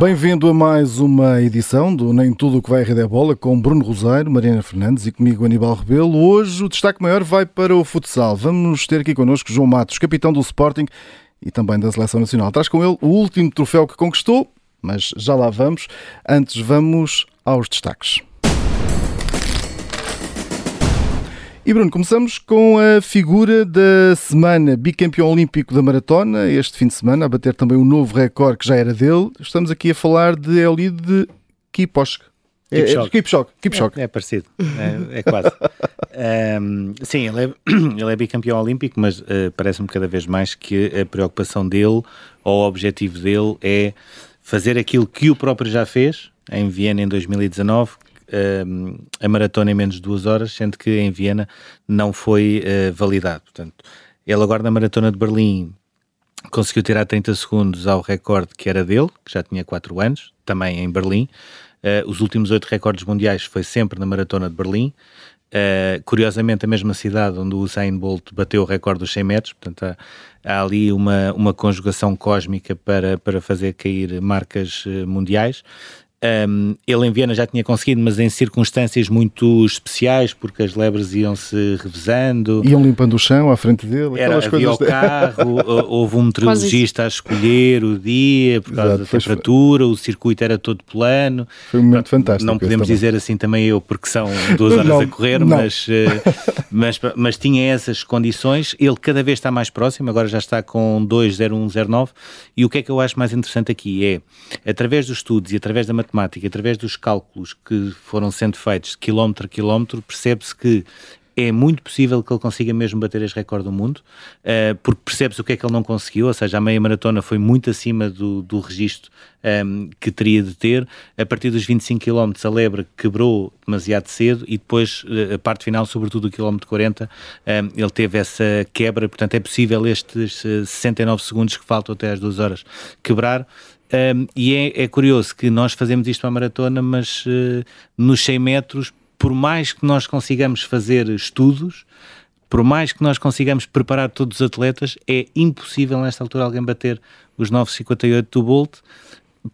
Bem-vindo a mais uma edição do Nem Tudo o que vai a Rede é Bola com Bruno Rosário, Mariana Fernandes e comigo Aníbal Rebelo. Hoje o destaque maior vai para o futsal. Vamos ter aqui connosco João Matos, capitão do Sporting e também da Seleção Nacional. Traz com ele o último troféu que conquistou, mas já lá vamos. Antes vamos aos destaques. E Bruno, começamos com a figura da semana, bicampeão olímpico da maratona, este fim de semana, a bater também um novo recorde que já era dele. Estamos aqui a falar de Elide Kiposk. Kipchoge. Kipchoge. Kipchoge. É, é parecido, é, é quase. um, sim, ele é, ele é bicampeão olímpico, mas uh, parece-me cada vez mais que a preocupação dele, ou o objetivo dele, é fazer aquilo que o próprio já fez em Viena em 2019, a maratona em menos de duas horas, sendo que em Viena não foi uh, validado. Portanto, ele agora na maratona de Berlim conseguiu tirar 30 segundos ao recorde que era dele, que já tinha 4 anos, também em Berlim. Uh, os últimos oito recordes mundiais foi sempre na maratona de Berlim. Uh, curiosamente, a mesma cidade onde o Usain Bolt bateu o recorde dos 100 metros, portanto, há, há ali uma, uma conjugação cósmica para, para fazer cair marcas uh, mundiais. Um, ele em Viena já tinha conseguido, mas em circunstâncias muito especiais, porque as lebres iam-se revezando. Iam limpando o chão à frente dele. Era, havia coisas o carro, houve um meteorologista a escolher o dia por causa Exato, da temperatura, foi... o circuito era todo plano. Foi um momento fantástico. Não podemos dizer assim também eu, porque são duas horas não, a correr, mas, eh, mas, mas tinha essas condições. Ele cada vez está mais próximo, agora já está com 2,0109. E o que é que eu acho mais interessante aqui é, através dos estudos e através da matemática, matemática, através dos cálculos que foram sendo feitos quilómetro a quilómetro, percebe-se que é muito possível que ele consiga mesmo bater este recorde do mundo, uh, porque percebe-se o que é que ele não conseguiu, ou seja, a meia maratona foi muito acima do, do registro um, ehm, que teria de ter. A partir dos 25 km, a lebre quebrou demasiado cedo e depois, uh, a parte final, sobretudo o quilómetro 40, um, ehm, ele teve essa quebra. Portanto, é possível estes uh, eh, 69 segundos que faltam até às duas horas quebrar. Um, e é, é, curioso que nós fazemos isto para a maratona, mas uh, nos 100 metros, por mais que nós consigamos fazer estudos, por mais que nós consigamos preparar todos os atletas, é impossível nesta altura alguém bater os 9,58 do Bolt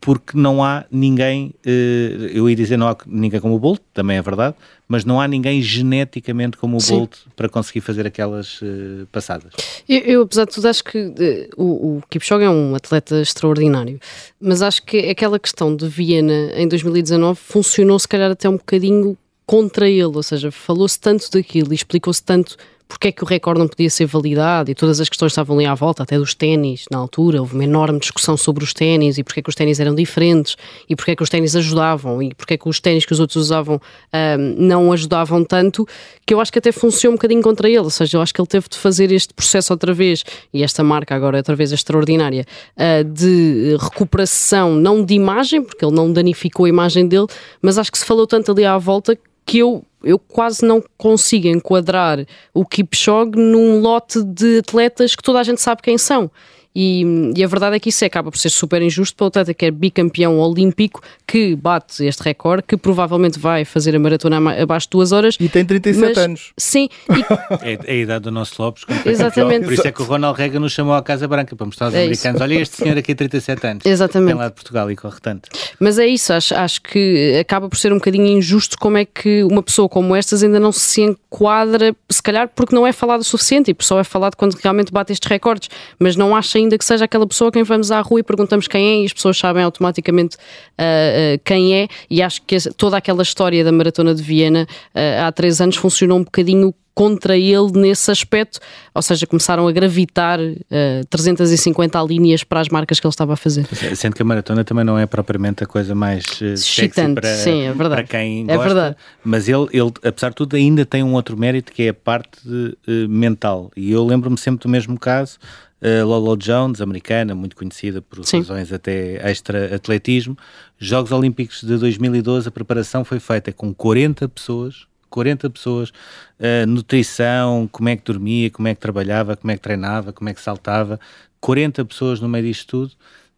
porque não há ninguém, eh, eu ia dizer não há ninguém como o Bolt, também é verdade, mas não há ninguém geneticamente como o Sim. Bolt para conseguir fazer aquelas uh, passadas. Eu, eu, apesar de tudo, acho que uh, o, o Kipchoge é um atleta extraordinário, mas acho que aquela questão de Viena em 2019 funcionou se calhar até um bocadinho contra ele, ou seja, falou-se tanto daquilo e explicou-se tanto porque é que o recorde não podia ser validado e todas as questões estavam ali à volta, até dos ténis na altura, houve uma enorme discussão sobre os ténis e porque é que os ténis eram diferentes e porque é que os ténis ajudavam e porque é que os ténis que os outros usavam um, não ajudavam tanto, que eu acho que até funciona um bocadinho contra ele, ou seja, eu acho que ele teve de fazer este processo outra vez, e esta marca agora outra vez extraordinária, uh, de recuperação, não de imagem, porque ele não danificou a imagem dele, mas acho que se falou tanto ali à volta que eu eu quase não consigo enquadrar o Kipchoge num lote de atletas que toda a gente sabe quem são. E, e, a verdade é que isso acaba por ser super injusto para o atleta que é bicampeão olímpico, que bate este recorde, que provavelmente vai fazer a maratona abaixo de duas horas. E tem 37 mas, anos. Sim. E... É, é, a idade do nosso Lopes. Exatamente. Por isso é que o Ronald Reagan nos chamou à Casa Branca, para mostrar aos é americanos, isso. olha este senhor aqui 37 anos. Exatamente. Vem lá de Portugal e corre tanto. Mas é isso, acho, acho que acaba por ser um bocadinho injusto como é que uma pessoa como estas ainda não se enquadra, se calhar porque não é falado o suficiente e só é falado quando realmente bate estes recordes, mas não acho ainda que seja aquela pessoa a quem vamos à rua e perguntamos quem é e as pessoas sabem automaticamente uh, uh, quem é e acho que toda aquela história da Maratona de Viena uh, há três anos funcionou um bocadinho contra ele nesse aspecto, ou seja, começaram a gravitar uh, 350 linhas para as marcas que ele estava a fazer. Sendo que a maratona também não é propriamente a coisa mais uh, sexy para, Sim, é para quem é gosta, verdade. mas ele, ele, apesar de tudo, ainda tem um outro mérito que é a parte uh, mental. E eu lembro-me sempre do mesmo caso, Uh, Lolo Jones, americana, muito conhecida por Sim. razões até extra-atletismo. Jogos Olímpicos de 2012, a preparação foi feita com 40 pessoas 40 pessoas, uh, nutrição, como é que dormia, como é que trabalhava, como é que treinava, como é que saltava, 40 pessoas no meio disto tudo.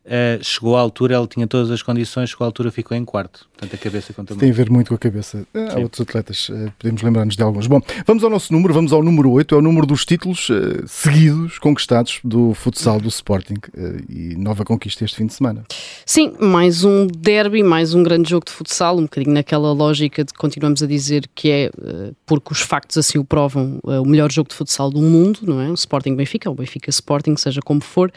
Uh, chegou à altura, ela tinha todas as condições, chegou à altura, ficou em quarto. Portanto, a cabeça conta muito. Tem a ver muito com a cabeça. Há Sim. outros atletas, uh, podemos lembrar-nos de alguns. Bom, vamos ao nosso número, vamos ao número 8, é o número dos títulos uh, seguidos, conquistados do futsal do Sporting e nova conquista este fim de semana. Sim, mais um derby, mais um grande jogo de futsal, um bocadinho naquela lógica de continuamos a dizer que é, porque os factos assim o provam, o melhor jogo de futsal do mundo, não é? O Sporting Benfica, ou Benfica Sporting, seja como for.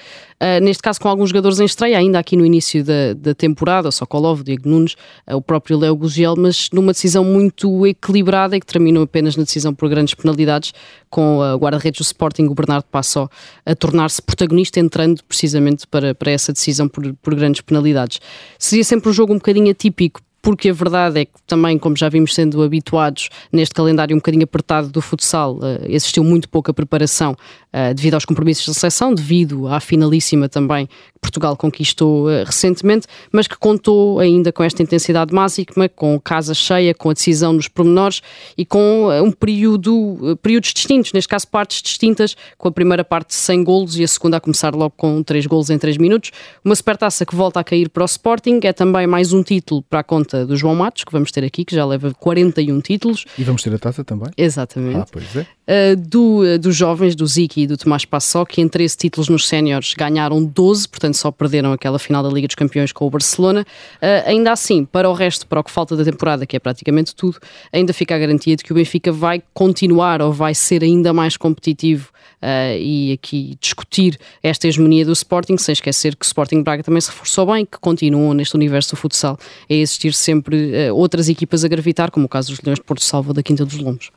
neste caso, com alguns jogadores em estreia, ainda aqui no início da, da temporada, Sokolov, Diego Nunes, eh, o próprio Léo Gugiel, mas numa decisão muito equilibrada e que terminou apenas na decisão por grandes penalidades, com o guarda-redes do Sporting, o Bernardo Passó, a tornar-se protagonista, entrando precisamente para, para essa decisão por, por grandes penalidades. Seria sempre um jogo um bocadinho atípico porque a verdade é que também, como já vimos sendo habituados neste calendário um bocadinho apertado do futsal, existiu muito pouca preparação uh, devido aos compromissos da seleção, devido à finalíssima também que Portugal conquistou uh, recentemente, mas que contou ainda com esta intensidade máxima, com casa cheia, com a decisão nos pormenores e com um período, períodos distintos, neste caso partes distintas, com a primeira parte sem golos e a segunda a começar logo com três golos em três minutos. Uma supertaça que volta a cair para o Sporting, é também mais um título para a conta conta do João Matos, que vamos ter aqui, que já leva 41 títulos. E vamos ter a taça também? Exatamente. Ah, pois é. Uh, do, uh, dos jovens, do Ziki e do Tomás Passó, que em 13 títulos nos séniores ganharam 12, portanto só perderam aquela final da Liga dos Campeões com o Barcelona. Uh, ainda assim, para o resto, para o que falta da temporada, que é praticamente tudo, ainda fica a garantia de que o Benfica vai continuar ou vai ser ainda mais competitivo uh, e aqui discutir esta hegemonia do Sporting, sem esquecer que o Sporting Braga também se reforçou bem, que continuam neste universo do futsal a existir sempre outras equipas a gravitar, como o caso dos Leões de Porto Salvo da Quinta dos Lombos.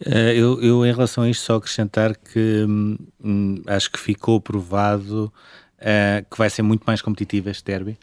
Uh, eu, eu, em relação a isto, só acrescentar que hum, hum acho que ficou provado que vai ser muito mais competitivo este derby.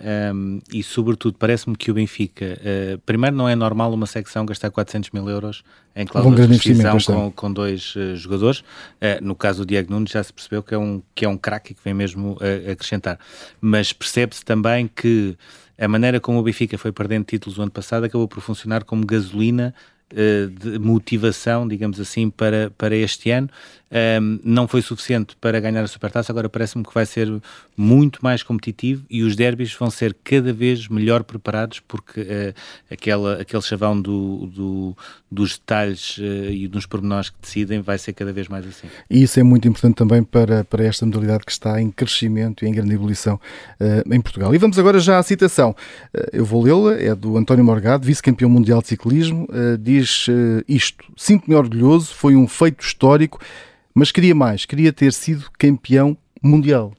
Um, e sobretudo parece-me que o Benfica uh, primeiro não é normal uma secção gastar 400 mil euros em cláusula de rescisão com, com dois uh, jogadores. Uh, no caso do Diego Nunes já se percebeu que é um, que é um craque que vem mesmo acrescentar. Mas percebe-se também que a maneira como o Benfica foi perdendo títulos o ano passado acabou por funcionar como gasolina de motivação, digamos assim, para, para este ano um, não foi suficiente para ganhar a Supertaça, agora parece-me que vai ser muito mais competitivo e os derbys vão ser cada vez melhor preparados porque uh, aquela, aquele chavão do, do dos detalhes uh, e dos pormenores que decidem vai ser cada vez mais assim. E isso é muito importante também para, para esta modalidade que está em crescimento e em grande ebulição uh, em Portugal. E vamos agora já à citação. eu vou lê-la, é do António Morgado, vice-campeão mundial de ciclismo, diz isto: Sinto-me orgulhoso, foi um feito histórico mas queria mais, queria ter sido campeão mundial.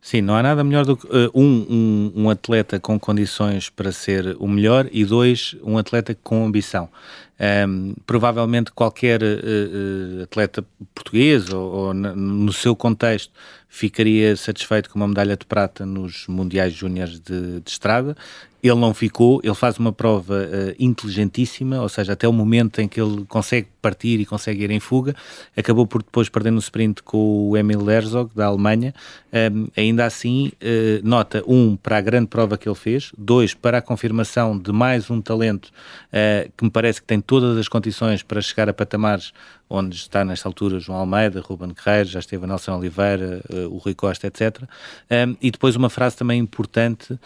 Sim, não há nada melhor do que uh, um, um, um, atleta com condições para ser o melhor e dois, um atleta com ambição. Um, provavelmente qualquer uh, uh, atleta português ou, ou no seu contexto ficaria satisfeito com uma medalha de prata nos Mundiais Júniores de, de Estrada ele não ficou, ele faz uma prova uh, inteligentíssima, ou seja, até o momento em que ele consegue partir e consegue ir em fuga, acabou por depois perder no sprint com o Emil Herzog, da Alemanha. Um, ainda assim, uh, nota um para a grande prova que ele fez, dois para a confirmação de mais um talento uh, que me parece que tem todas as condições para chegar a patamares onde está nesta altura João Almeida, Ruben Guerreiro, já esteve Nelson Oliveira, uh, o Rui Costa, etc. Um, e depois uma frase também importante uh,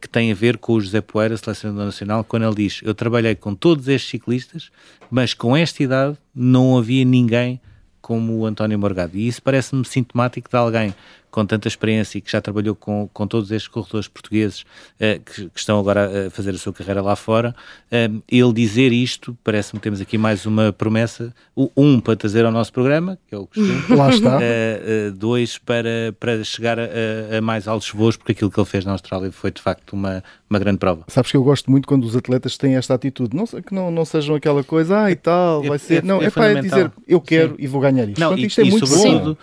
que tem a ver com o José Poeira, selecionador nacional, quando ele diz: Eu trabalhei com todos estes ciclistas, mas com esta idade não havia ninguém como o António Morgado. E isso parece-me sintomático de alguém com tanta experiência e que já trabalhou com, com todos estes corredores portugueses uh, que, que, estão agora a fazer a sua carreira lá fora, uh, ele dizer isto, parece-me que temos aqui mais uma promessa, um para trazer ao nosso programa, que é o costume, lá está. Uh, dois para, para chegar a, a, mais altos voos, porque aquilo que ele fez na Austrália foi de facto uma, uma grande prova. Sabes que eu gosto muito quando os atletas têm esta atitude, não, que não, não sejam aquela coisa, ah e tal, é, vai ser, é, não, é, é para dizer, eu quero Sim. e vou ganhar isto. Não, Portanto, isto e, é muito sobretudo,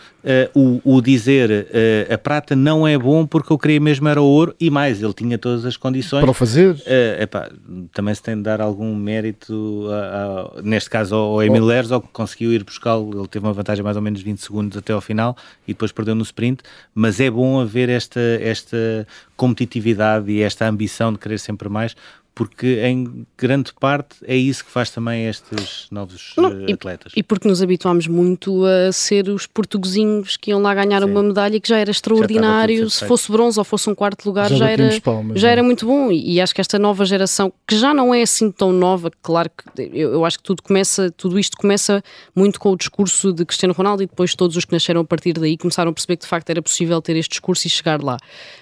bom. o, o dizer uh, a prata não é bom porque eu queria mesmo era ouro e mais, ele tinha todas as condições. Para o fazer? Uh, epá, também se tem de dar algum mérito, a, a, neste caso ao Emil oh. Herzog, que conseguiu ir buscá-lo, ele teve uma vantagem mais ou menos 20 segundos até ao final e depois perdeu no sprint, mas é bom haver esta, esta competitividade e esta ambição de querer sempre mais, porque em grande parte é isso que faz também estes novos Não, uh, atletas. E, e, porque nos habituámos muito a ser os portuguesinhos que iam lá ganhar Sim. uma medalha que já era extraordinário, já se fosse bronze ou fosse um quarto lugar já, já era, palmas, já era muito bom e, e, acho que esta nova geração, que já não é assim tão nova, claro que eu, eu acho que tudo começa, tudo isto começa muito com o discurso de Cristiano Ronaldo e depois todos os que nasceram a partir daí começaram a perceber que de facto era possível ter este discurso e chegar lá.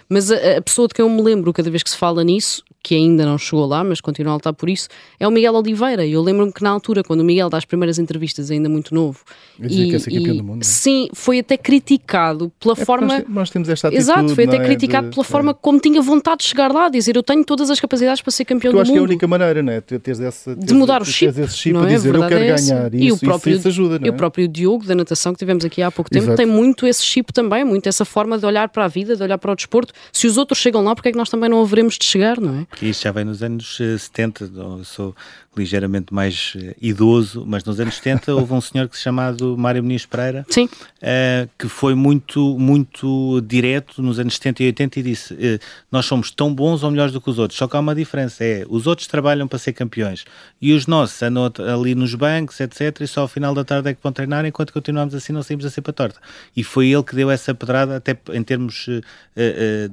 Mas a, a pessoa de quem eu me lembro cada vez que se fala nisso que ainda não chegou lá, mas continua a lutar por isso, é o Miguel Oliveira. Eu lembro-me que na altura, quando o Miguel dá as primeiras entrevistas, ainda muito novo, e, que é campeão do mundo. É? Sim, foi até criticado pela é forma. Nós, nós, temos esta atitude. Exato, foi até é? criticado de... pela forma como tinha vontade de chegar lá, dizer eu tenho todas as capacidades para ser campeão do mundo. Eu acho que é a única maneira, não é? Teres essa, teres, de mudar o chip. Teres esse chip não é? dizer eu quero ganhar. E, o próprio, isso, ajuda, não é? E o próprio Diogo da natação que tivemos aqui há pouco tempo Exato. tem muito esse chip também, muito essa forma de olhar para a vida, de olhar para o desporto. Se os outros chegam lá, porque é que nós também não haveremos de chegar, não é? Isso já vem nos anos 70, eh, eu sou ligeiramente mais uh, idoso, mas nos anos 70 houve um senhor que se chamado Mário Muniz Pereira, uh, que foi muito, muito direto nos anos 70 e 80 e disse, uh, nós somos tão bons ou melhores do que os outros, só que há uma diferença, é, os outros trabalham para ser campeões e os nossos andam ali nos bancos, etc, e só ao final da tarde é que vão treinar, enquanto continuamos assim não saímos a ser para torta. E foi ele que deu essa pedrada, até em termos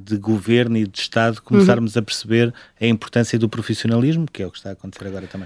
de governo e de Estado, começarmos uhum. a perceber a importância do profissionalismo, que é o que está a acontecer agora também.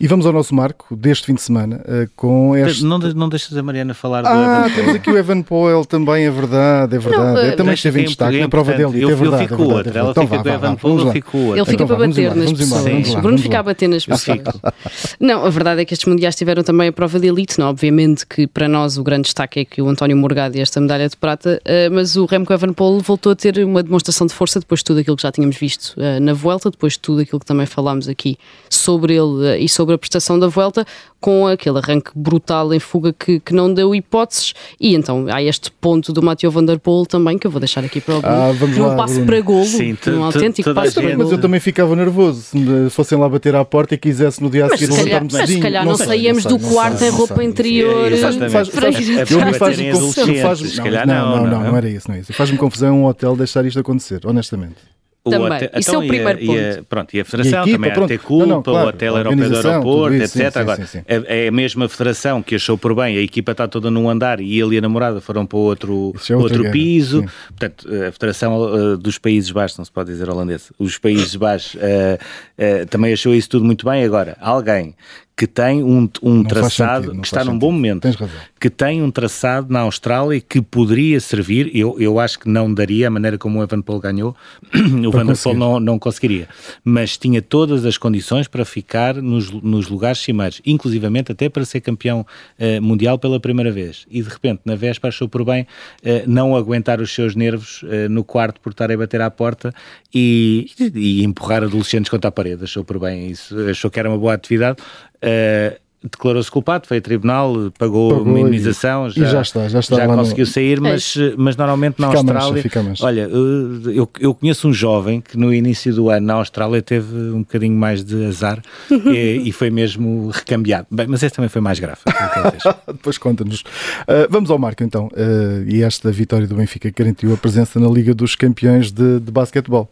E vamos ao nosso marco deste fim de semana uh, com este. Não, não deixas a Mariana falar do ah, Evan temos aqui o Evan Powell também, é verdade, é verdade. Não, eu também esteve em destaque na prova dele. Eu, é verdade, eu fico é outra, ela então fica com o Evan Powell, eu fico outra. Ele fica então, para bater nas pessoas. Bruno fica a bater nas pessoas. Não, a verdade é que estes mundiais tiveram também a prova de elite, não? Obviamente que para nós o grande destaque é que o António Morgado e esta medalha de prata, uh, mas o Remco Evan Powell voltou a ter uma demonstração de força depois de tudo aquilo que já tínhamos visto uh, na Vuelta, depois de tudo aquilo que também falámos aqui sobre ele e sobre a prestação da Vuelta volta com aquele arranque brutal em fuga que, que não deu hipóteses. E então há este ponto do Mathieu Van Der Poel também, que eu vou deixar aqui para o ah, vamos lá, passo Bruno. para golo, Sim, num autêntico passo para Mas eu também ficava nervoso se fossem lá bater à porta e quisesse no dia a seguir levantar-me Mas se calhar não, não saíamos do quarto em roupa interior. Não, não, não era isso, não é isso. Faz-me confusão um hotel deixar isto acontecer, honestamente. Também. Hotel, Isso então, é o primeiro e a, ponto. E a, pronto, e a Federação e a equipa, também pronto. a ter culpa, não, não, claro, o Hotel Europeu do Aeroporto, etc. Sim, sim, Agora, sim, é, é, a mesma Federação que achou por bem, a equipa está toda num andar e ele e a namorada foram para outro, é outro piso. Portanto, a Federação uh, dos Países Baixos, não se pode dizer holandês, os Países Baixos uh, uh, também achou isso tudo muito bem. Agora, alguém que tem um, um traçado sentido, que está num bom momento, que tem um traçado na Austrália que poderia servir, eu, eu acho que não daria a maneira como o Evan Paul ganhou, o Van der Poel não, não conseguiria, mas tinha todas as condições para ficar nos, nos lugares cimeiros, inclusivamente até para ser campeão uh, mundial pela primeira vez, e de repente na véspera achou por bem uh, não aguentar os seus nervos uh, no quarto por estar a bater à porta e, e empurrar adolescentes contra a parede, achou por bem isso, achou que era uma boa atividade, declarou-se culpado, foi a tribunal, pagou, pagou minimização, já, já, está, já, está já conseguiu no... sair, mas, é. mas normalmente na fica Austrália. Mancha, olha, eh, eu, eu conheço um jovem que no início do ano na Austrália teve um bocadinho mais de azar e, e, foi mesmo recambiado. Bem, mas esse também foi mais grave. Depois conta-nos. Uh, vamos ao Marco então. Uh, e esta vitória do Benfica garantiu a presença na Liga dos Campeões de, de Basquetebol.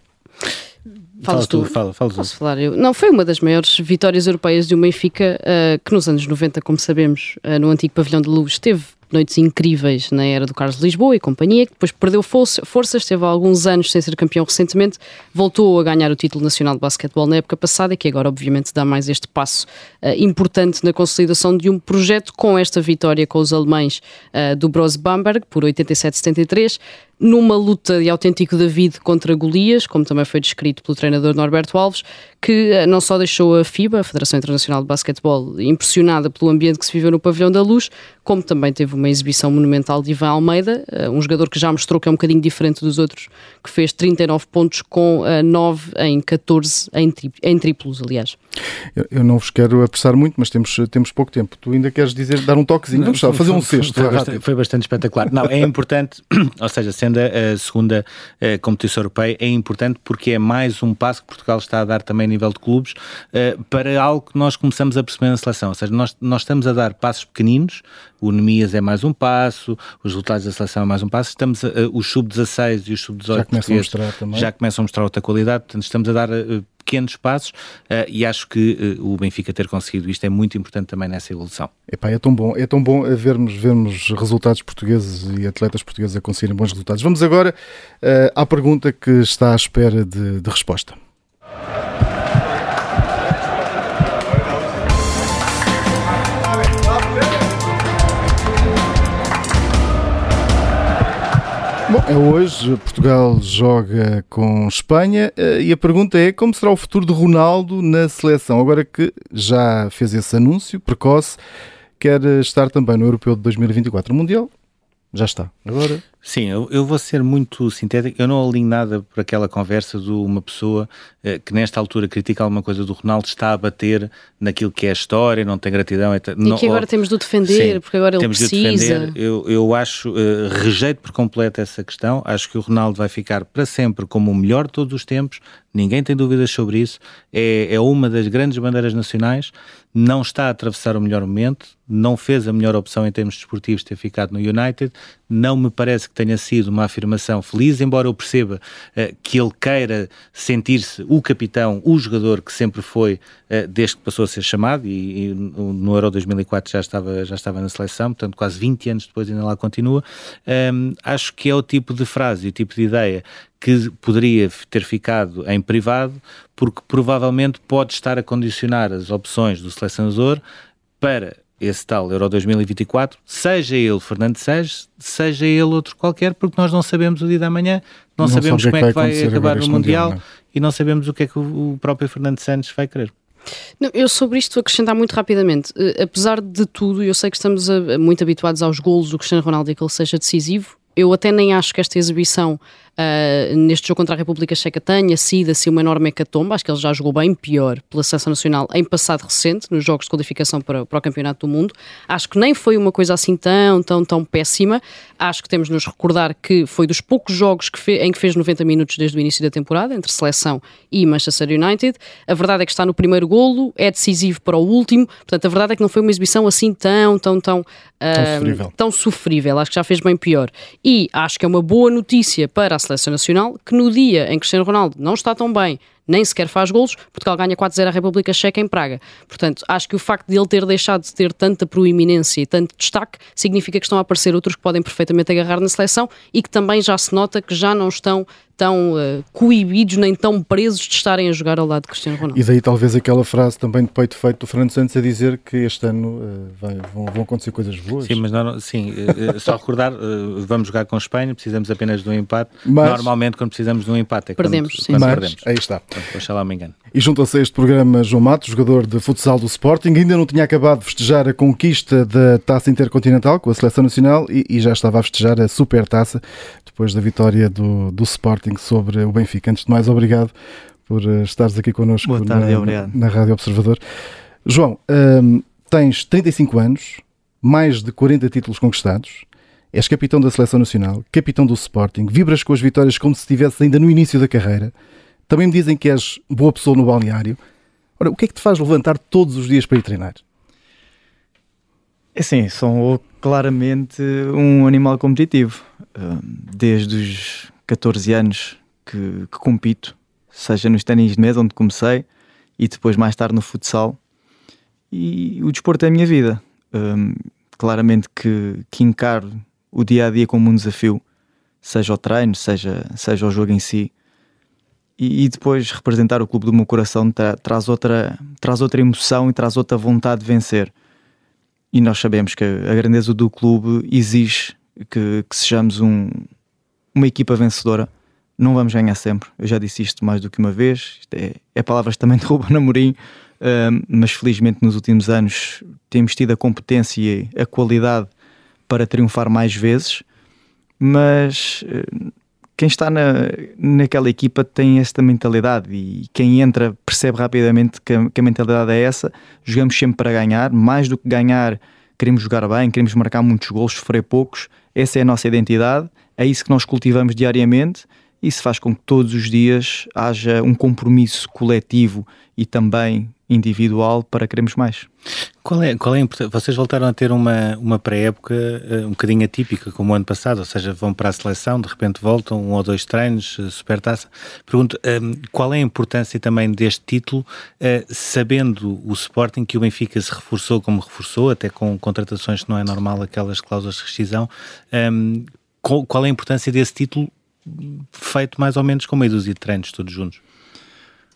Falas fala tu, fala, fala Posso falar eu? Não, foi uma das maiores vitórias europeias de um Benfica uh, que nos anos 90, como sabemos, uh, no antigo pavilhão de luz, teve noites incríveis na era do Carlos Lisboa e companhia, que depois perdeu forças, teve alguns anos sem ser campeão recentemente, voltou a ganhar o título nacional de basquetebol na época passada e que agora obviamente dá mais este passo uh, importante na consolidação de um projeto com esta vitória com os alemães uh, do Bros Bamberg por 87-73, numa luta de autêntico David contra Golias, como também foi descrito pelo treinador Norberto Alves, que eh, não só deixou a FIBA, a Federação Internacional de Basquetebol, impressionada pelo ambiente que se viveu no Pavilhão da Luz, como também teve uma exibição monumental de Ivan Almeida, eh, um jogador que já mostrou que é um bocadinho diferente dos outros, que fez 39 pontos com 9 eh, em 14 em, tri em triplos, aliás. Eu, eu, não vos quero apressar muito, mas temos, temos pouco tempo. Tu ainda queres dizer, dar um toquezinho? Vamos só, fazer um cesto. Foi, foi, bastante, foi, bastante, espetacular. Não, é importante, ou seja, sendo a, a segunda a competição europeia, é importante porque é mais um passo que Portugal está a dar também nível de clubes, uh, para algo que nós começamos a perceber na seleção. Ou seja, nós, nós estamos a dar passos pequeninos, o Nemias é mais um passo, os resultados da seleção é mais um passo, estamos a, uh, os sub-16 e os sub-18 já começam a mostrar também. Já começam a mostrar outra qualidade, portanto estamos a dar pequenos passos uh, e acho que uh, o Benfica ter conseguido isto é muito importante também nessa evolução. Epá, é tão bom, é tão bom vermos, vermos resultados portugueses e atletas portugueses a conseguirem bons resultados. Vamos agora uh, à pergunta que está à espera de, de resposta. Bom, é hoje, Portugal joga com Espanha eh, e a pergunta é como será o futuro de Ronaldo na seleção, agora que já fez esse anúncio precoce, quer estar também no Europeu de 2024 Mundial, já está. Agora Sim, eu, eu, vou ser muito sintético. Eu não alinho nada por aquela conversa de uma pessoa eh, que nesta altura critica alguma coisa do Ronaldo, está a bater naquilo que é a história, não tem gratidão. E não, que agora temos de o defender, sim, porque agora ele precisa. De defender. Eu, eu acho, uh, rejeito por completo essa questão. Acho que o Ronaldo vai ficar para sempre como o melhor de todos os tempos. Ninguém tem dúvidas sobre isso. É, é uma das grandes bandeiras nacionais. Não está a atravessar o melhor momento. Não fez a melhor opção em termos desportivos ter ficado no United. Não me parece que tenha sido uma afirmação feliz, embora eu perceba uh, que ele queira sentir-se o capitão, o jogador que sempre foi uh, desde que passou a ser chamado e, e, no Euro 2004 já estava, já estava na seleção, portanto quase 20 anos depois ainda lá continua. Um, acho que é o tipo de frase, o tipo de ideia que poderia ter ficado em privado, porque provavelmente pode estar a condicionar as opções do selecionador para esse tal Euro 2024, seja ele Fernando Sérgio, seja ele outro qualquer, porque nós não sabemos o dia da manhã, não, não sabemos como é que vai, acabar o Mundial, mundial e não sabemos o que é que o, próprio Fernando Santos vai querer. Não, eu sobre isto vou acrescentar muito rapidamente. Uh, apesar de tudo, eu sei que estamos a, a, muito habituados aos golos do Cristiano Ronaldo e que ele seja decisivo. Eu até nem acho que esta exibição uh, neste jogo contra a República Checa tenha sido assim uma enorme hecatombe. Acho que ele já jogou bem pior pela Seleção Nacional em passado recente, nos jogos de qualificação para, para o Campeonato do Mundo. Acho que nem foi uma coisa assim tão, tão, tão péssima. Acho que temos de nos recordar que foi dos poucos jogos que fe, em que fez 90 minutos desde o início da temporada, entre Seleção e Manchester United. A verdade é que está no primeiro golo, é decisivo para o último. Portanto, a verdade é que não foi uma exibição assim tão, tão, tão, tão, uh, sofrível. tão sofrível. Acho que já fez bem pior. E acho que é uma boa notícia para a Seleção Nacional que no dia em que Cristiano Ronaldo não está tão bem, nem sequer faz golos, Portugal ganha 4-0 a República Checa em Praga. Portanto, acho que o facto de ele ter deixado de ter tanta proeminência e tanto destaque significa que estão a aparecer outros que podem perfeitamente agarrar na seleção e que também já se nota que já não estão tão uh, coibidos nem tão presos de estarem a jogar ao lado de Cristiano Ronaldo. E daí talvez aquela frase também de peito feito do Fernando Santos a dizer que este ano uh, vai, vão, vão, acontecer coisas boas. Sim, mas não, sim, uh, só recordar, vamos jogar com a Espanha, precisamos apenas de um empate. Mas, Normalmente quando precisamos de um empate é perdemos, quando, sim. Quando mas, perdemos. Aí está. Oxalá me engano. E junto-se a este programa João Matos, jogador de futsal do Sporting, ainda não tinha acabado de festejar a conquista da Taça Intercontinental com a Seleção Nacional e, e já estava a festejar a Super Taça depois da vitória do, do Sporting sobre o Benfica. Antes de mais, obrigado por uh, estares aqui connosco Boa tarde, na, na Rádio Observador. João, um, tens 35 anos, mais de 40 títulos conquistados, és capitão da Seleção Nacional, capitão do Sporting, vibras com as vitórias como se estivesse ainda no início da carreira. Também me dizem que és boa pessoa no balneário. Ora, o que é que te faz levantar todos os dias para ir treinar? É sim, sou claramente um animal competitivo. Desde os 14 anos que, que compito, seja nos ténis de mesa, onde comecei, e depois mais tarde no futsal. E o desporto é a minha vida. claramente que, que encaro o dia a dia como um desafio, seja o treino, seja, seja o jogo em si. E, e depois representar o clube do meu coração tra, traz, outra, traz outra emoção e traz outra vontade de vencer. E nós sabemos que a grandeza do clube exige que, que sejamos um, uma equipa vencedora. Não vamos ganhar sempre, eu já disse isto mais do que uma vez. É, é palavras também de Ruben Amorim, uh, mas felizmente nos últimos anos temos tido a competência e a qualidade para triunfar mais vezes. Mas uh, quem está na, naquela equipa tem esta mentalidade e quem entra percebe rapidamente que a, que a, mentalidade é essa. Jogamos sempre para ganhar, mais do que ganhar, queremos jogar bem, queremos marcar muitos gols, sofrer poucos. Essa é a nossa identidade, é isso que nós cultivamos diariamente Isso faz com que todos os dias haja um compromisso coletivo e também individual para queremos mais. Qual é, qual é Vocês voltaram a ter uma, uma pré-época uh, um bocadinho atípica, como o ano passado, ou seja, vão para a seleção, de repente voltam, um ou dois treinos, uh, supertaça. Pergunto, um, qual é a importância também deste título, uh, sabendo o Sporting que o Benfica se reforçou como reforçou, até com contratações que não é normal, aquelas cláusulas de rescisão. Um, qual, qual é a importância desse título feito mais ou menos com meia dúzia de treinos todos juntos?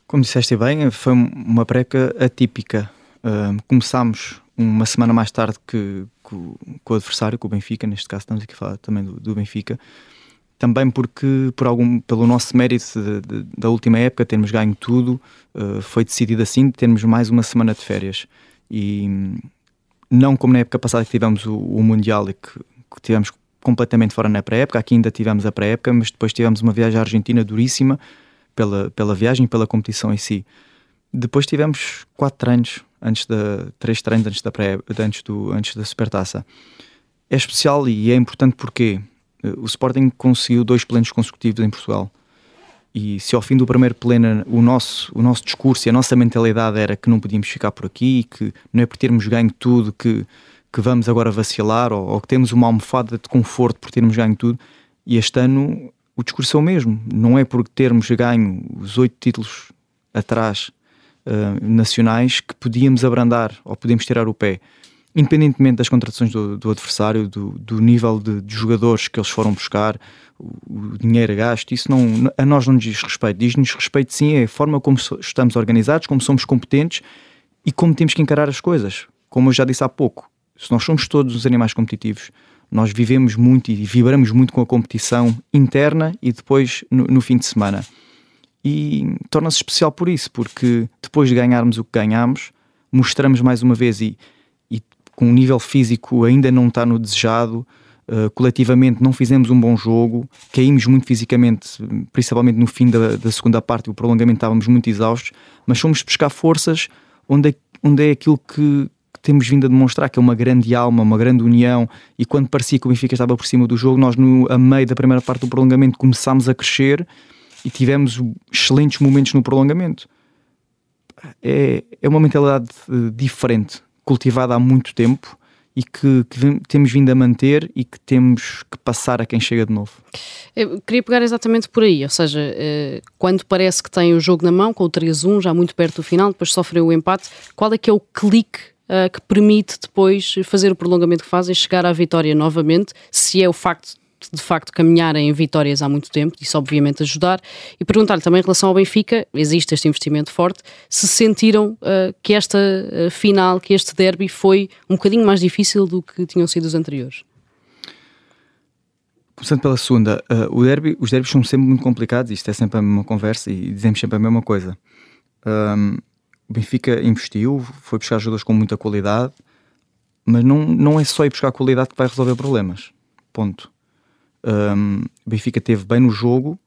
Como disseste bem, foi uma preca atípica. Uh, começámos uma semana mais tarde que, que, que, o adversário, com o Benfica, neste caso estamos aqui a falar também do, do Benfica, também porque por algum, pelo nosso mérito de, de, da última época, termos ganho tudo, uh, foi decidido assim, termos mais uma semana de férias. E não como na época passada que tivemos o, o Mundial e que, que tivemos completamente fora na pré-época, aqui ainda tivemos a pré-época, mas depois tivemos uma viagem à Argentina duríssima, pela, pela viagem, pela competição em si. Depois tivemos quatro treinos, antes da, três treinos antes da, pré, antes, do, antes da Supertaça. É especial e é importante porque eh, o Sporting conseguiu dois plenos consecutivos em Portugal. E se ao fim do primeiro pleno o nosso, o nosso discurso e a nossa mentalidade era que não podíamos ficar por aqui, que não é por termos ganho tudo que, que vamos agora vacilar ou, ou que temos uma almofada de conforto por termos ganho tudo, e este ano o discurso é o mesmo. Não é por termos ganho os oito títulos atrás uh, nacionais que podíamos abrandar ou podíamos tirar o pé. Independentemente das contratações do, do adversário, do, do nível de, de, jogadores que eles foram buscar, o, o dinheiro gasto, isso não, a nós não nos diz respeito. Diz-nos respeito, sim, é a forma como estamos organizados, como somos competentes e como temos que encarar as coisas. Como eu já disse há pouco, se nós somos todos os animais competitivos, nós vivemos muito e vibramos muito com a competição interna e depois no, no fim de semana. E torna-se especial por isso, porque depois de ganharmos o que ganhamos, mostramos mais uma vez e, e com o nível físico ainda não está no desejado, uh, coletivamente não fizemos um bom jogo, caímos muito fisicamente, principalmente no fim da, da segunda parte, o prolongamento estávamos muito exaustos, mas fomos buscar forças onde é, onde é aquilo que, temos vindo a demonstrar que é uma grande alma, uma grande união, e quando parecia que o Benfica estava por cima do jogo, nós, no, a meio da primeira parte do prolongamento, começámos a crescer e tivemos excelentes momentos no prolongamento. É, é uma mentalidade eh, diferente, cultivada há muito tempo e que, que, temos vindo a manter e que temos que passar a quem chega de novo. Eu queria pegar exatamente por aí, ou seja, eh, quando parece que tem o jogo na mão, com o 3-1, já muito perto do final, depois sofreu o empate, qual é que é o clique uh, que permite depois fazer o prolongamento que fazem, chegar à vitória novamente, se é o facto de facto caminharem em vitórias há muito tempo, isso obviamente ajudar, e perguntar-lhe também em relação ao Benfica, existe este investimento forte, se sentiram uh, que esta uh, final, que este derby foi um bocadinho mais difícil do que tinham sido os anteriores? Começando pela segunda, uh, o derby, os derbys são sempre muito complicados, isto é sempre a mesma conversa e dizemos sempre a mesma coisa. Um, o Benfica investiu, foi buscar jogadores com muita qualidade, mas não, não é só ir buscar qualidade que vai resolver problemas. Ponto. Um, o Benfica teve bem no jogo,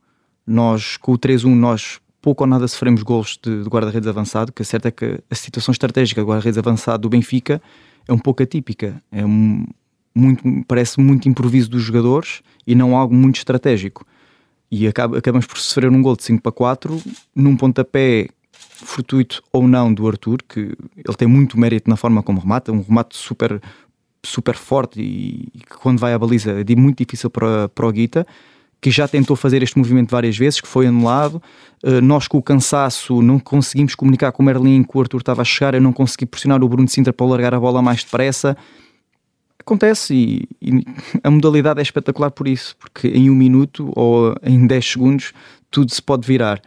nós com o 3-1 nós pouco ou nada sofremos gols de, de guarda-redes avançado, que é certo é que a situação estratégica do guarda-redes avançado do Benfica é um pouco atípica, é um, muito, parece muito improviso dos jogadores e não algo muito estratégico. E acaba, acabamos por sofrer um gol de 5 para 4 num pontapé fortuito ou não do Arthur, que ele tem muito mérito na forma como remata, um remate super, super forte e, que quando vai à baliza é muito difícil para, para o Guita, que já tentou fazer este movimento várias vezes, que foi anulado. Uh, nós com o cansaço não conseguimos comunicar com o Merlin que o Arthur estava a chegar, eu não consegui pressionar o Bruno Sintra para largar a bola mais depressa. Acontece e, e a modalidade é espetacular por isso, porque em um minuto ou em 10 segundos tudo se pode virar.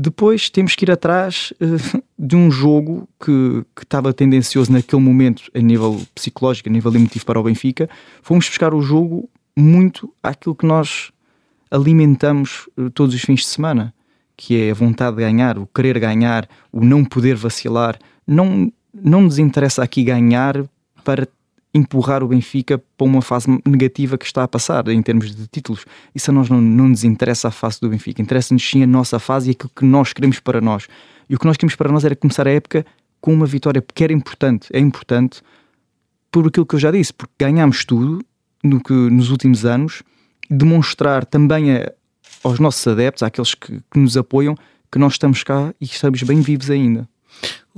Depois temos que ir atrás uh, de um jogo que, que estava tendencioso naquele momento, a nível psicológico, a nível emotivo para o Benfica. Fomos buscar o jogo muito àquilo que nós alimentamos uh, todos os fins de semana, que é a vontade de ganhar, o querer ganhar, o não poder vacilar. Não, não nos interessa aqui ganhar para empurrar o Benfica para uma fase negativa que está a passar em termos de títulos. Isso a nós não, não nos interessa a fase do Benfica, interessa-nos sim a nossa fase e aquilo que nós queremos para nós. E o que nós queremos para nós era começar a época com uma vitória, porque era importante, é importante por aquilo que eu já disse, porque ganhámos tudo no que, nos últimos anos, demonstrar também a, aos nossos adeptos, àqueles que, que nos apoiam, que nós estamos cá e estamos bem vivos ainda.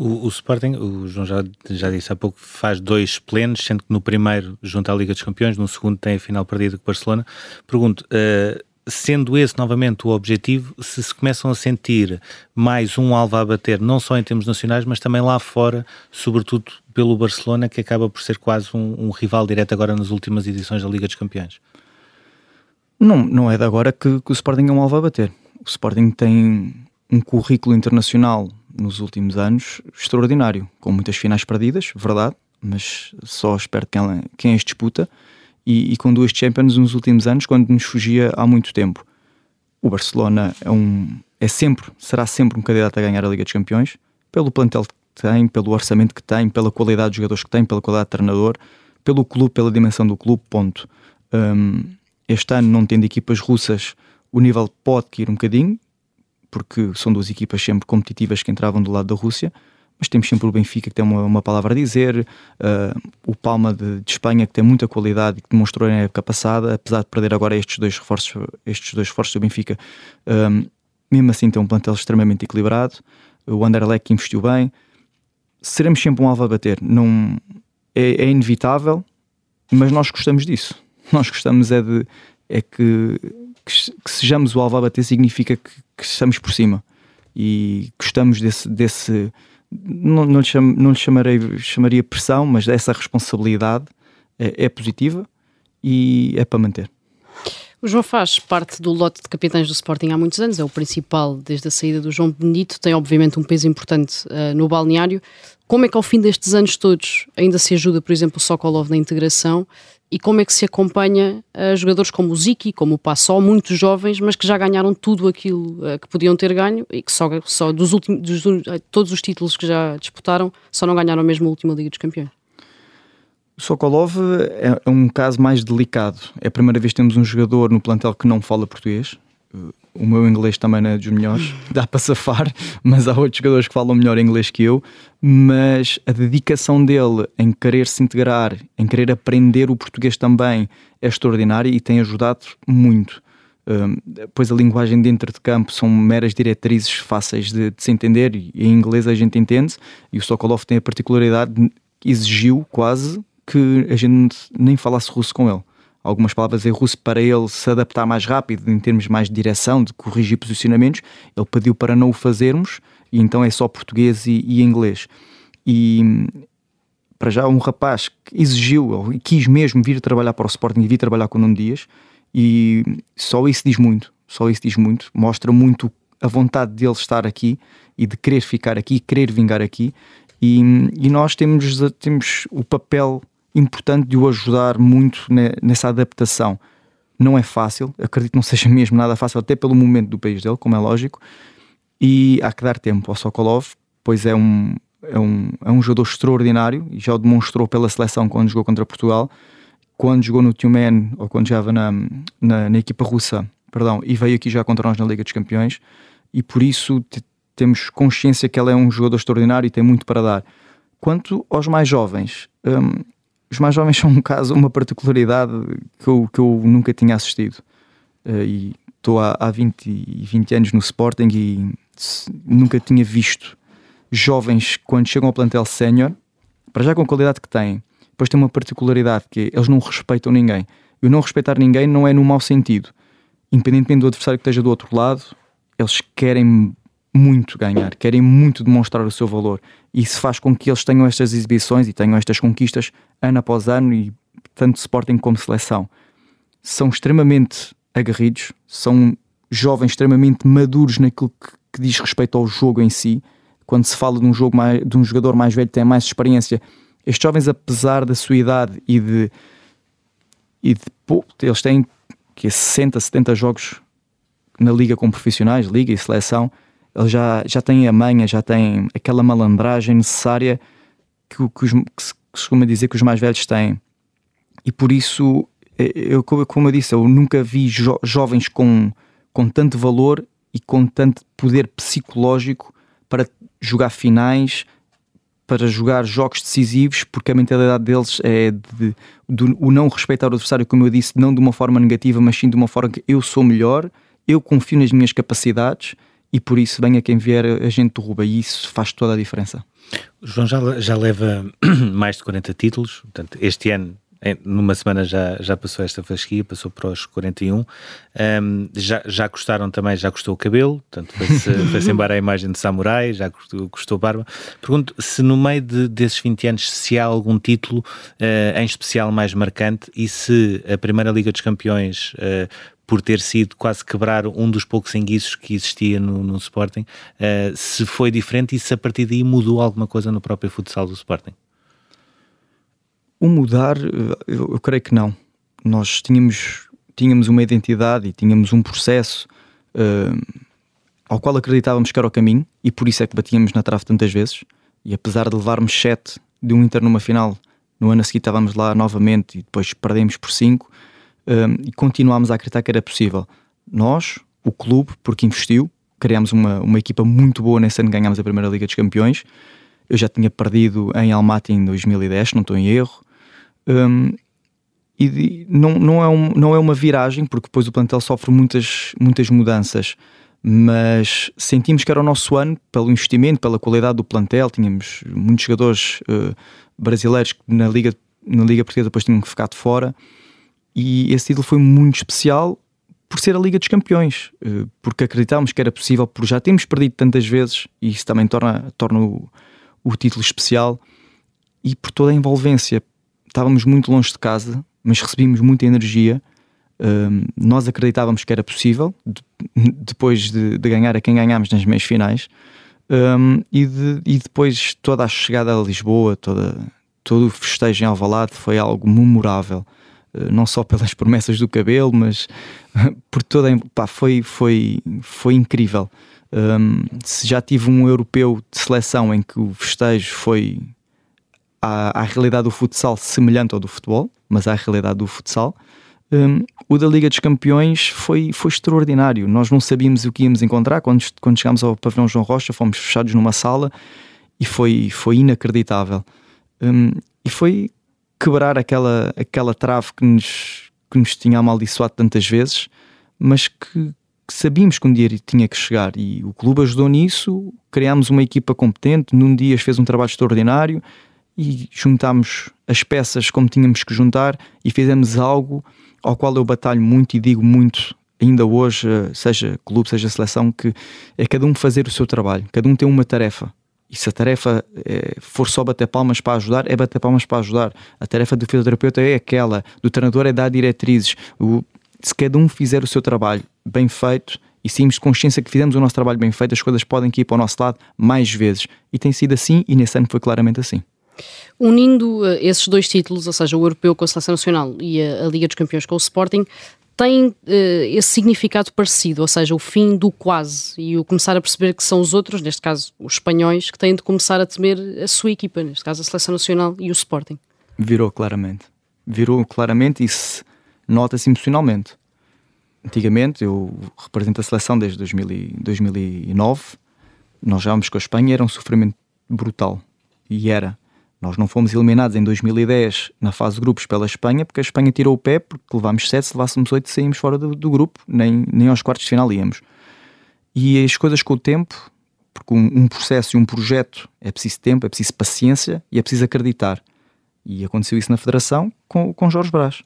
O, o, Sporting, o João já, já disse há pouco, faz dois plenos, sendo que no primeiro junta à Liga dos Campeões, no segundo tem a final perdida com o Barcelona. Pergunto, uh, sendo esse novamente o objetivo, se se começam a sentir mais um alvo a bater, não só em termos nacionais, mas também lá fora, sobretudo pelo Barcelona, que acaba por ser quase um, um rival direto agora nas últimas edições da Liga dos Campeões? Não, não é de agora que, que o Sporting é um alvo a bater. O Sporting tem um currículo internacional nos últimos anos extraordinário, com muitas finais perdidas, verdade, mas só espero quem, quem as disputa e, e, com duas Champions nos últimos anos, quando nos fugia há muito tempo. O Barcelona é, um, é sempre, será sempre um candidato a ganhar a Liga dos Campeões, pelo plantel que tem, pelo orçamento que tem, pela qualidade dos jogadores que tem, pela qualidade de treinador, pelo clube, pela dimensão do clube, ponto. Um, este ano, não tendo equipas russas, o nível pode cair um bocadinho, porque são duas equipas sempre competitivas que entravam do lado da Rússia, mas temos sempre o Benfica que tem uma, uma palavra a dizer, uh, o Palma de, de, Espanha que tem muita qualidade e que demonstrou na época passada, apesar de perder agora estes dois reforços, estes dois reforços do Benfica, um, mesmo assim tem um plantel extremamente equilibrado, o Anderlecht que investiu bem, seremos sempre um alvo a bater, não, é, é inevitável, mas nós gostamos disso, nós gostamos é de é que, que, que sejamos o alvo a bater significa que, que estamos por cima e gostamos desse, desse não, não, lhe, cham, não lhe chamarei, chamaria pressão, mas essa responsabilidade é, é positiva e é para manter. O João faz parte do lote de capitães do Sporting há muitos anos, é o principal desde a saída do João Benedito, tem obviamente um peso importante uh, no balneário. Como é que ao fim destes anos todos ainda se ajuda, por exemplo, o Sokolov na integração e como é que se acompanha uh, jogadores como o Ziki, como o Passó, muitos jovens, mas que já ganharam tudo aquilo uh, que podiam ter ganho e que só, só dos últimos, dos, uh, todos os títulos que já disputaram, só não ganharam mesmo a última Liga dos Campeões. Sokolov é um caso mais delicado. É a primeira vez que temos um jogador no plantel que não fala português o meu inglês também não é dos melhores, dá para safar, mas há outros jogadores que falam melhor inglês que eu. Mas a dedicação dele em querer se integrar, em querer aprender o português também é extraordinária e tem ajudado muito. Um, pois a linguagem dentro de campo são meras diretrizes fáceis de, de se entender e em inglês a gente entende. E o Sokolov tem a particularidade, exigiu quase que a gente nem falasse russo com ele algumas palavras em russo para ele se adaptar mais rápido, em termos mais de direção, de corrigir posicionamentos. Ele pediu para não o fazermos e então é só português e, e inglês. E para já, um rapaz que exigiu e quis mesmo vir trabalhar para o Sporting e vir trabalhar com o Nuno Dias, e só isso diz muito. Só isso diz muito, mostra muito a vontade dele estar aqui e de querer ficar aqui, querer vingar aqui. E, e nós temos, temos o papel importante de o ajudar muito nessa adaptação. Não é fácil, acredito que não seja mesmo nada fácil, até pelo momento do país dele, como é lógico, e há que dar tempo ao Sokolov, pois é um, é um, é um jogador extraordinário e já o demonstrou pela seleção quando jogou contra Portugal, quando jogou no Tumen ou quando jogava na, na, na, equipa russa, perdão, e veio aqui já contra nós na Liga dos Campeões, e por isso temos consciência que ele é um jogador extraordinário e tem muito para dar. Quanto aos mais jovens, hum, os mais jovens são um caso, uma particularidade que eu, que eu nunca tinha assistido. Uh, e estou há, há 20, 20 anos no Sporting e nunca tinha visto jovens, quando chegam ao plantel sénior, para já com a qualidade que têm, depois tem uma particularidade que é, eles não respeitam ninguém. E o não respeitar ninguém não é no mau sentido. Independentemente do adversário que esteja do outro lado, eles querem muito ganhar, querem muito demonstrar o seu valor. Isso faz com que eles tenham estas exibições e tenham estas conquistas ano após ano, e tanto Sporting como seleção. São extremamente aguerridos, são jovens extremamente maduros naquilo que, que, diz respeito ao jogo em si. Quando se fala de um, jogo mais, de um jogador mais velho tem mais experiência, estes jovens, apesar da sua idade e de. E de pô, eles têm que 60, 70 jogos na liga com profissionais, liga e seleção, ele já, já tem a manha, já tem aquela malandragem necessária que, que, os, que se costuma dizer que os mais velhos têm. E por isso, é, eu, como eu disse, eu nunca vi jo jovens com, com tanto valor e com tanto poder psicológico para jogar finais, para jogar jogos decisivos, porque a mentalidade deles é de, de, o não respeitar o adversário, como eu disse, não de uma forma negativa, mas sim de uma forma que eu sou melhor eu confio nas minhas capacidades e por isso venha quem vier a gente derruba e isso faz toda a diferença. O João já, já leva mais de 40 títulos, portanto, este ano numa semana já, já passou esta fasquia, passou para os 41. Um, já, já custaram também, já custou o cabelo, portanto foi-se foi embora a imagem de samurai, já custou, custou barba. Pergunto se no meio de, desses 20 anos se há algum título uh, em especial mais marcante e se a Primeira Liga dos Campeões. Uh, por ter sido quase quebrar um dos poucos enguiços que existia no, no Sporting, uh, se foi diferente e se a partir daí mudou alguma coisa no próprio futsal do Sporting? O mudar, eh, eu, eu, creio que não. Nós tínhamos, tínhamos uma identidade e tínhamos um processo uh, ao qual acreditávamos que era o caminho e por isso é que batíamos na trave tantas vezes. E apesar de levarmos 7 de um Inter numa final, no ano a seguir estávamos lá novamente e depois perdemos por 5 eh, e continuámos a acreditar que era possível. Nós, o clube, porque investiu, criámos uma, uma equipa muito boa nesse ano, ganhámos a Primeira Liga dos Campeões. Eu já tinha perdido em Almaty em 2010, não estou em erro. Um, e não, não, é um, não é uma viragem, porque depois o plantel sofre muitas, muitas mudanças, mas sentimos que era o nosso ano pelo investimento, pela qualidade do plantel. Tínhamos muitos jogadores uh, brasileiros que na Liga, na Liga Portuguesa depois tinham que ficar de fora, e esse título foi muito especial por ser a Liga dos Campeões, uh, porque acreditávamos que era possível, por já temos perdido tantas vezes, e isso também torna, torna o, o título especial, e por toda a envolvência estávamos muito longe de casa, mas recebíamos muita energia. Um, nós acreditávamos que era possível, de, depois de, de, ganhar a quem ganhámos nas meias finais, um, e, de, e, depois toda a chegada a Lisboa, toda, todo o festejo em Alvalade foi algo memorável. Uh, não só pelas promessas do cabelo, mas por toda. Pá, foi, foi, foi incrível. Um, se já tive um europeu de seleção em que o festejo foi à, à realidade do futsal semelhante ao do futebol, mas à realidade do futsal. Um, o da Liga dos Campeões foi, foi extraordinário. Nós não sabíamos o que íamos encontrar. Quando, quando chegámos ao Pavilhão João Rocha, fomos fechados numa sala e foi, foi inacreditável. Um, e foi quebrar aquela, aquela trave que nos, que nos tinha amaldiçoado tantas vezes, mas que, que sabíamos que um dia tinha que chegar. E o clube ajudou nisso. Criámos uma equipa competente. Num dia fez um trabalho extraordinário e juntámos as peças como tínhamos que juntar e fizemos algo ao qual eu batalho muito e digo muito ainda hoje, seja clube, seja seleção, que é cada um fazer o seu trabalho, cada um tem uma tarefa. E se a tarefa é, for só bater palmas para ajudar, é bater palmas para ajudar. A tarefa do fisioterapeuta é aquela, do treinador é dar diretrizes. O, se cada um fizer o seu trabalho bem feito e temos consciência que fizemos o nosso trabalho bem feito, as coisas podem ir para o nosso lado mais vezes. E tem sido assim, e nesse ano foi claramente assim. Unindo uh, esses dois títulos, ou seja, o Europeu com a Seleção Nacional e a Liga dos Campeões com o Sporting, tem uh, esse significado parecido, ou seja, o fim do quase e o começar a perceber que são os outros, neste caso os espanhóis, que têm de começar a temer a sua equipa, neste caso a Seleção Nacional e o Sporting. Virou claramente. Virou claramente e se nota-se emocionalmente. Antigamente, eu represento a seleção desde 2000 2009, nós jogávamos com a Espanha, era um sofrimento brutal. E era. Nós não fomos eliminados em 2010 na fase de grupos pela Espanha, porque a Espanha tirou o pé, porque levámos 7, se levássemos 8 saímos fora do, do, grupo, nem, nem aos quartos de final íamos. E as coisas com o tempo, porque um, um, processo e um projeto é preciso tempo, é preciso paciência e é preciso acreditar. E aconteceu isso na Federação com, com Jorge Brás.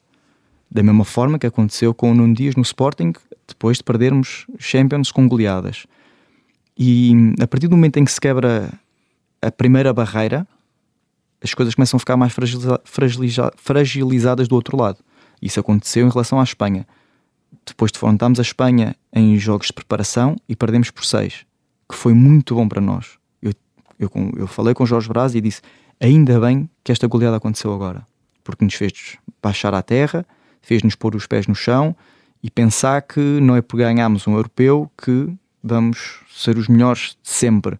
Da mesma forma que aconteceu com o Nuno Dias no Sporting, depois de perdermos Champions com goleadas. E a partir do momento em que se quebra a primeira barreira, as coisas começam a ficar mais fragiliza fragiliza fragilizadas do outro lado. Isso aconteceu em relação à Espanha. Depois defrontámos a Espanha em jogos de preparação e perdemos por 6, que foi muito bom para nós. Eu, eu, eu falei com o Jorge Braz e disse: ainda bem que esta goleada aconteceu agora, porque nos fez baixar à terra, fez-nos pôr os pés no chão e pensar que não é por ganharmos um europeu que vamos ser os melhores de sempre.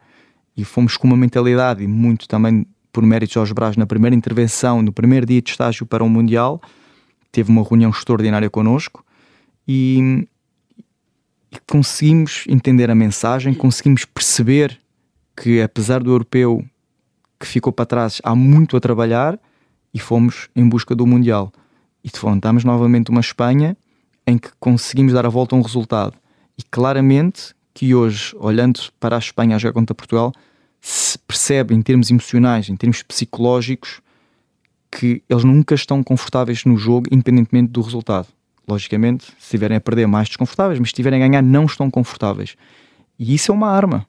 E fomos com uma mentalidade muito também por mérito de Jorge Braz, na primeira intervenção, no primeiro dia de estágio para o Mundial, teve uma reunião extraordinária connosco e, e conseguimos entender a mensagem, conseguimos perceber que apesar do europeu que ficou para trás, há muito a trabalhar e fomos em busca do Mundial. E defrontámos novamente uma Espanha em que conseguimos dar a volta a um resultado. E claramente que hoje, olhando para a Espanha a jogar contra Portugal, se percebe em termos emocionais, em termos psicológicos, que eles nunca estão confortáveis no jogo, independentemente do resultado. Logicamente, se estiverem a perder, mais desconfortáveis, mas se estiverem a ganhar, não estão confortáveis. E isso é uma arma,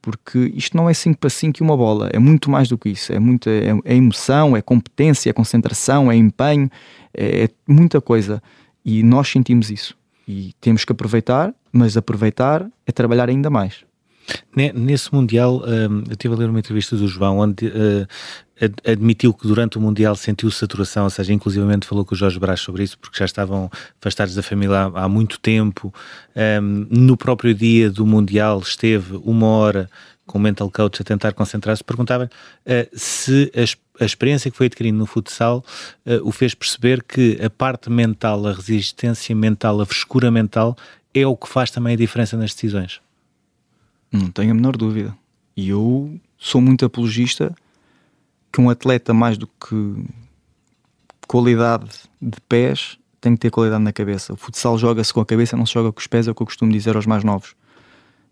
porque isto não é 5 para 5 e uma bola, é muito mais do que isso. É, muita, é, é emoção, é competência, é concentração, é empenho, é, é muita coisa. E nós sentimos isso. E temos que aproveitar, mas aproveitar é trabalhar ainda mais. Nesse Mundial, hum, eu estive a ler uma entrevista do João, onde uh, admitiu que durante o Mundial sentiu saturação, ou seja, inclusivamente falou com o Jorge Brás sobre isso, porque já estavam afastados da família há, muito tempo. Um, no próprio dia do Mundial, esteve uma hora com o mental coach a tentar concentrar-se. Perguntava uh, se a, experiência que foi adquirindo no futsal uh, o fez perceber que a parte mental, a resistência mental, a frescura mental é o que faz também a diferença nas decisões. Não tenho a menor dúvida. E eu sou muito apologista que um atleta, mais do que qualidade de pés, tem que ter qualidade na cabeça. O futsal joga-se com a cabeça, não se joga com os pés, é o que eu costumo dizer aos mais novos.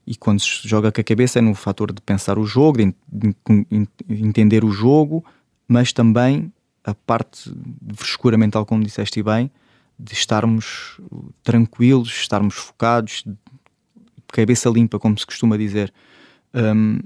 E quando se joga com a cabeça é no fator de pensar o jogo, de, de, de entender o jogo, mas também a parte de frescura mental, como disseste bem, de estarmos tranquilos, estarmos focados, cabeça limpa, como se costuma dizer. Um,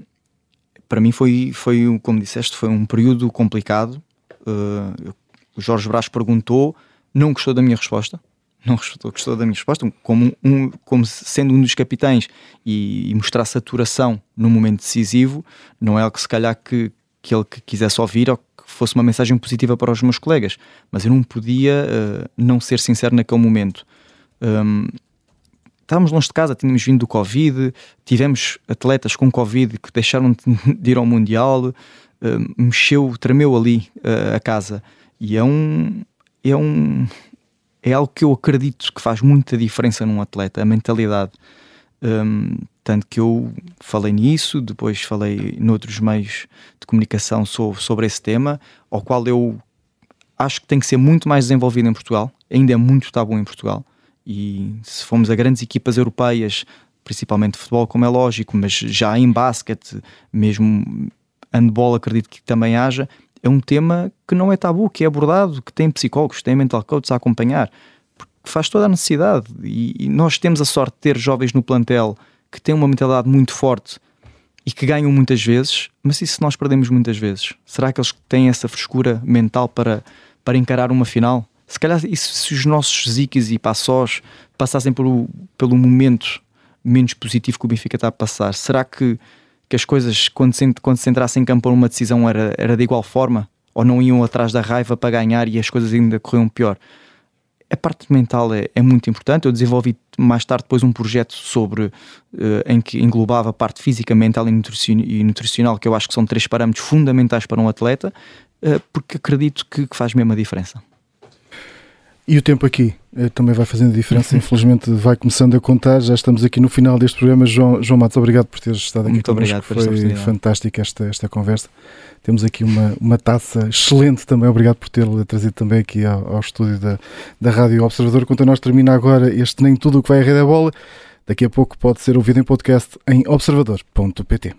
para mim foi, foi, como disseste, foi um período complicado. Uh, o Jorge Brás perguntou, não gostou da minha resposta. Não gostou, gostou da minha resposta, como, um, como sendo um dos capitães e, e, mostrar saturação no momento decisivo, não é algo que se calhar que, que ele quisesse ouvir ou que fosse uma mensagem positiva para os meus colegas, mas eu não podia uh, não ser sincero naquele momento. Um, estávamos longe de casa, tínhamos vindo do Covid, tivemos atletas com Covid que deixaram de ir ao Mundial, uh, mexeu, tremeu ali uh, a casa. E é um, é um. É algo que eu acredito que faz muita diferença num atleta, a mentalidade. Um, tanto que eu falei nisso, depois falei noutros meios de comunicação sobre, sobre esse tema, ao qual eu acho que tem que ser muito mais desenvolvido em Portugal, ainda é muito tabu em Portugal e se formos a grandes equipas europeias, principalmente futebol, como é lógico, mas já em basquete, mesmo handball, acredito que também haja, é um tema que não é tabu, que é abordado, que tem psicólogos, tem mental coaches a acompanhar, porque faz toda a necessidade. E, e nós temos a sorte de ter jovens no plantel que têm uma mentalidade muito forte e que ganham muitas vezes, mas e se nós perdemos muitas vezes? Será que eles têm essa frescura mental para, para encarar uma final? Se calhar isso, se os nossos Zikis e Passós passassem pelo, pelo momento menos positivo que o Benfica está a passar, será que, que as coisas, quando se, quando se entrasse em campo uma decisão, era, era de igual forma? Ou não iam atrás da raiva para ganhar e as coisas ainda corriam pior? A parte mental é, é muito importante. Eu desenvolvi mais tarde depois um projeto sobre uh, em que englobava a parte física, mental e nutricional, que eu acho que são três parâmetros fundamentais para um atleta, uh, porque acredito que, que faz mesmo a diferença. E o tempo aqui eh, também vai fazendo diferença, infelizmente vai começando a contar, já estamos aqui no final deste programa. João, João Matos, obrigado por teres estado aqui Muito obrigado por Foi fantástica esta, esta conversa. Temos aqui uma, uma taça excelente também, obrigado por tê-la trazido também aqui ao, ao estúdio da, da Rádio Observador. Quanto a nós termina agora este Nem Tudo o que vai a rede a bola. Daqui a pouco pode ser ouvido em podcast em observador.pt.